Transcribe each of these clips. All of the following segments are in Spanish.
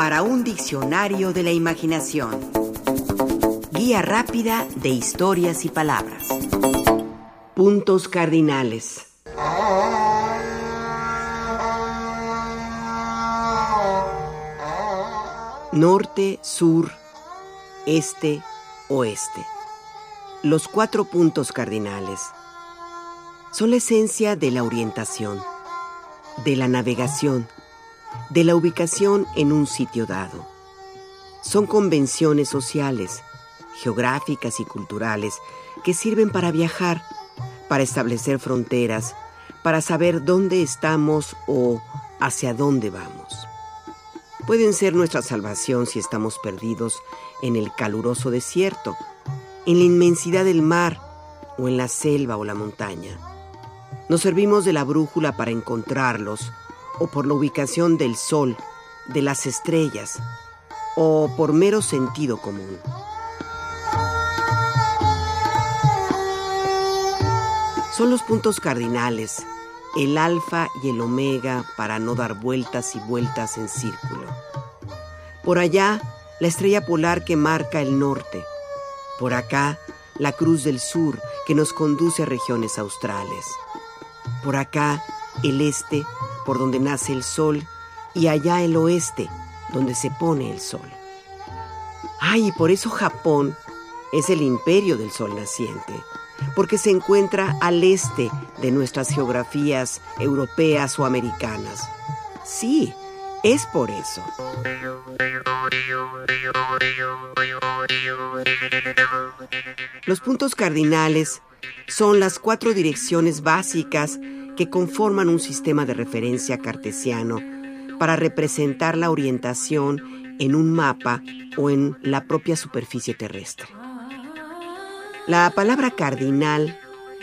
para un diccionario de la imaginación. Guía rápida de historias y palabras. Puntos cardinales. Norte, sur, este, oeste. Los cuatro puntos cardinales son la esencia de la orientación, de la navegación, de la ubicación en un sitio dado. Son convenciones sociales, geográficas y culturales que sirven para viajar, para establecer fronteras, para saber dónde estamos o hacia dónde vamos. Pueden ser nuestra salvación si estamos perdidos en el caluroso desierto, en la inmensidad del mar o en la selva o la montaña. Nos servimos de la brújula para encontrarlos o por la ubicación del sol, de las estrellas o por mero sentido común. Son los puntos cardinales, el alfa y el omega para no dar vueltas y vueltas en círculo. Por allá, la estrella polar que marca el norte. Por acá, la cruz del sur que nos conduce a regiones australes. Por acá, el este por donde nace el sol, y allá el oeste, donde se pone el sol. Ay, y por eso Japón es el imperio del sol naciente, porque se encuentra al este de nuestras geografías europeas o americanas. Sí, es por eso. Los puntos cardinales son las cuatro direcciones básicas que conforman un sistema de referencia cartesiano para representar la orientación en un mapa o en la propia superficie terrestre. La palabra cardinal,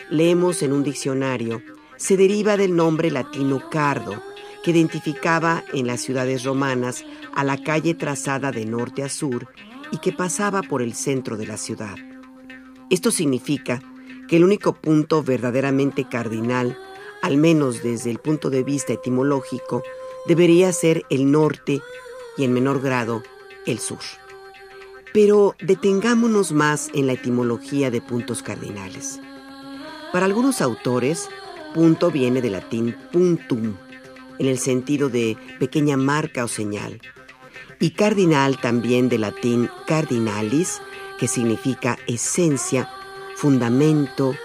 leemos en un diccionario, se deriva del nombre latino cardo, que identificaba en las ciudades romanas a la calle trazada de norte a sur y que pasaba por el centro de la ciudad. Esto significa que el único punto verdaderamente cardinal al menos desde el punto de vista etimológico, debería ser el norte y en menor grado el sur. Pero detengámonos más en la etimología de puntos cardinales. Para algunos autores, punto viene del latín puntum, en el sentido de pequeña marca o señal, y cardinal también del latín cardinalis, que significa esencia, fundamento,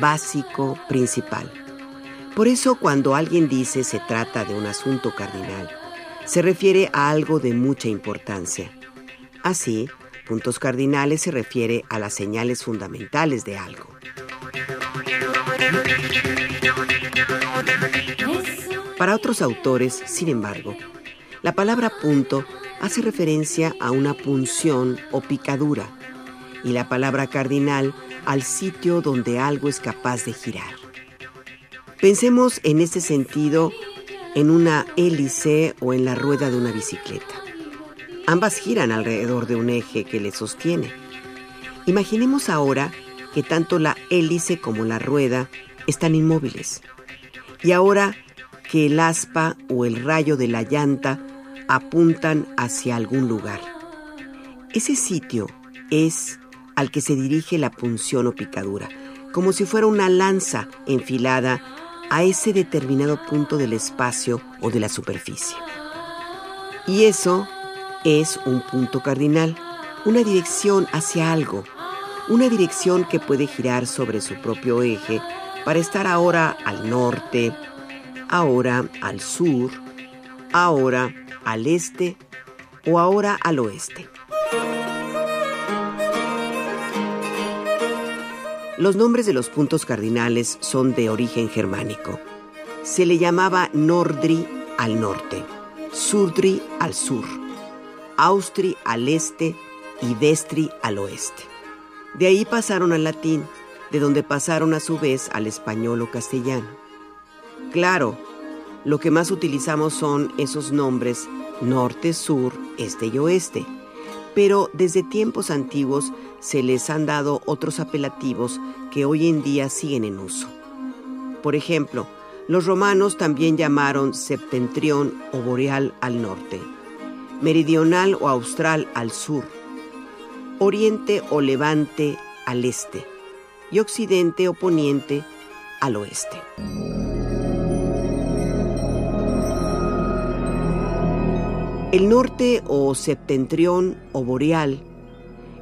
básico, principal. Por eso cuando alguien dice se trata de un asunto cardinal, se refiere a algo de mucha importancia. Así, puntos cardinales se refiere a las señales fundamentales de algo. Para otros autores, sin embargo, la palabra punto hace referencia a una punción o picadura y la palabra cardinal al sitio donde algo es capaz de girar. Pensemos en este sentido en una hélice o en la rueda de una bicicleta. Ambas giran alrededor de un eje que les sostiene. Imaginemos ahora que tanto la hélice como la rueda están inmóviles. Y ahora que el aspa o el rayo de la llanta apuntan hacia algún lugar. Ese sitio es al que se dirige la punción o picadura, como si fuera una lanza enfilada a ese determinado punto del espacio o de la superficie. Y eso es un punto cardinal, una dirección hacia algo, una dirección que puede girar sobre su propio eje para estar ahora al norte, ahora al sur, ahora al este o ahora al oeste. Los nombres de los puntos cardinales son de origen germánico. Se le llamaba Nordri al norte, Surdri al sur, Austri al este y Vestri al oeste. De ahí pasaron al latín, de donde pasaron a su vez al español o castellano. Claro, lo que más utilizamos son esos nombres norte, sur, este y oeste, pero desde tiempos antiguos se les han dado otros apelativos que hoy en día siguen en uso. Por ejemplo, los romanos también llamaron septentrión o boreal al norte, meridional o austral al sur, oriente o levante al este y occidente o poniente al oeste. El norte o septentrión o boreal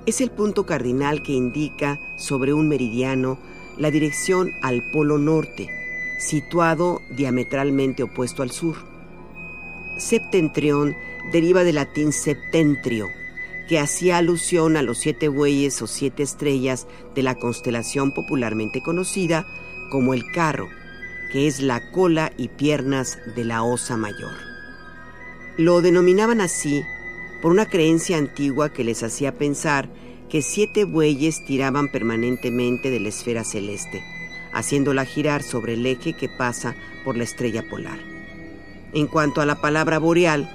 es el punto cardinal que indica sobre un meridiano la dirección al polo norte, situado diametralmente opuesto al sur. Septentrión deriva del latín septentrio, que hacía alusión a los siete bueyes o siete estrellas de la constelación popularmente conocida como el carro, que es la cola y piernas de la osa mayor. Lo denominaban así por una creencia antigua que les hacía pensar que siete bueyes tiraban permanentemente de la esfera celeste, haciéndola girar sobre el eje que pasa por la estrella polar. En cuanto a la palabra boreal,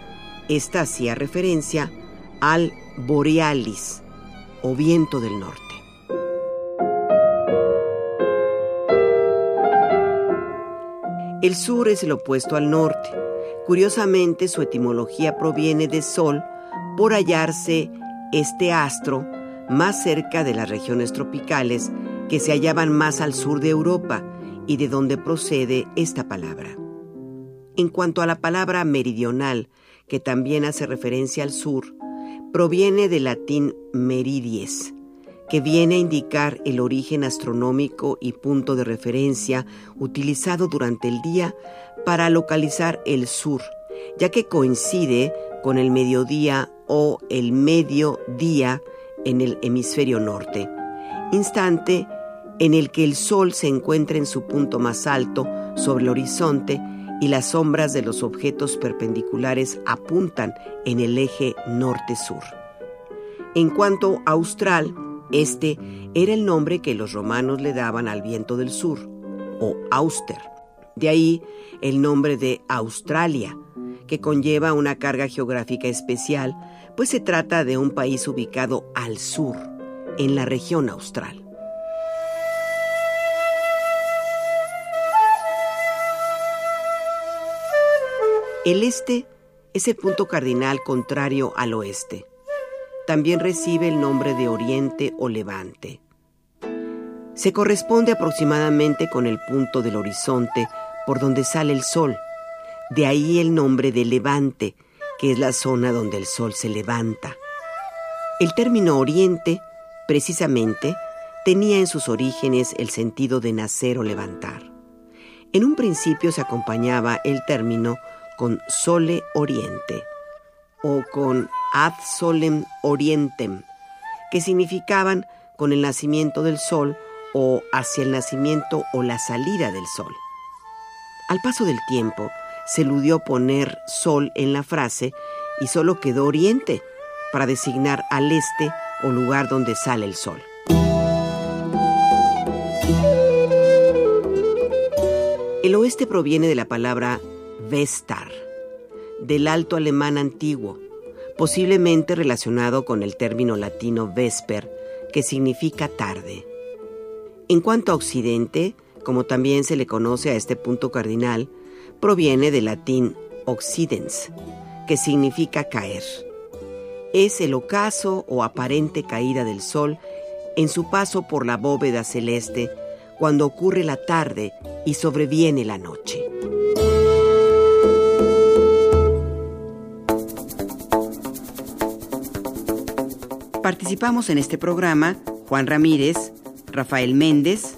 esta hacía referencia al borealis o viento del norte. El sur es el opuesto al norte. Curiosamente, su etimología proviene de sol por hallarse este astro más cerca de las regiones tropicales que se hallaban más al sur de Europa y de donde procede esta palabra. En cuanto a la palabra meridional, que también hace referencia al sur, proviene del latín meridies, que viene a indicar el origen astronómico y punto de referencia utilizado durante el día para localizar el sur, ya que coincide con el mediodía o el mediodía en el hemisferio norte, instante en el que el Sol se encuentra en su punto más alto sobre el horizonte y las sombras de los objetos perpendiculares apuntan en el eje norte-sur. En cuanto a austral, este era el nombre que los romanos le daban al viento del sur, o auster. De ahí el nombre de Australia, que conlleva una carga geográfica especial pues se trata de un país ubicado al sur, en la región austral. El este es el punto cardinal contrario al oeste. También recibe el nombre de oriente o levante. Se corresponde aproximadamente con el punto del horizonte por donde sale el sol. De ahí el nombre de levante, que es la zona donde el sol se levanta. El término oriente, precisamente, tenía en sus orígenes el sentido de nacer o levantar. En un principio se acompañaba el término con sole oriente o con ad solem orientem, que significaban con el nacimiento del sol o hacia el nacimiento o la salida del sol. Al paso del tiempo, se eludió poner sol en la frase y solo quedó oriente para designar al este o lugar donde sale el sol. El oeste proviene de la palabra vestar, del alto alemán antiguo, posiblemente relacionado con el término latino vesper, que significa tarde. En cuanto a occidente, como también se le conoce a este punto cardinal, proviene del latín occidens, que significa caer. Es el ocaso o aparente caída del sol en su paso por la bóveda celeste cuando ocurre la tarde y sobreviene la noche. Participamos en este programa Juan Ramírez, Rafael Méndez,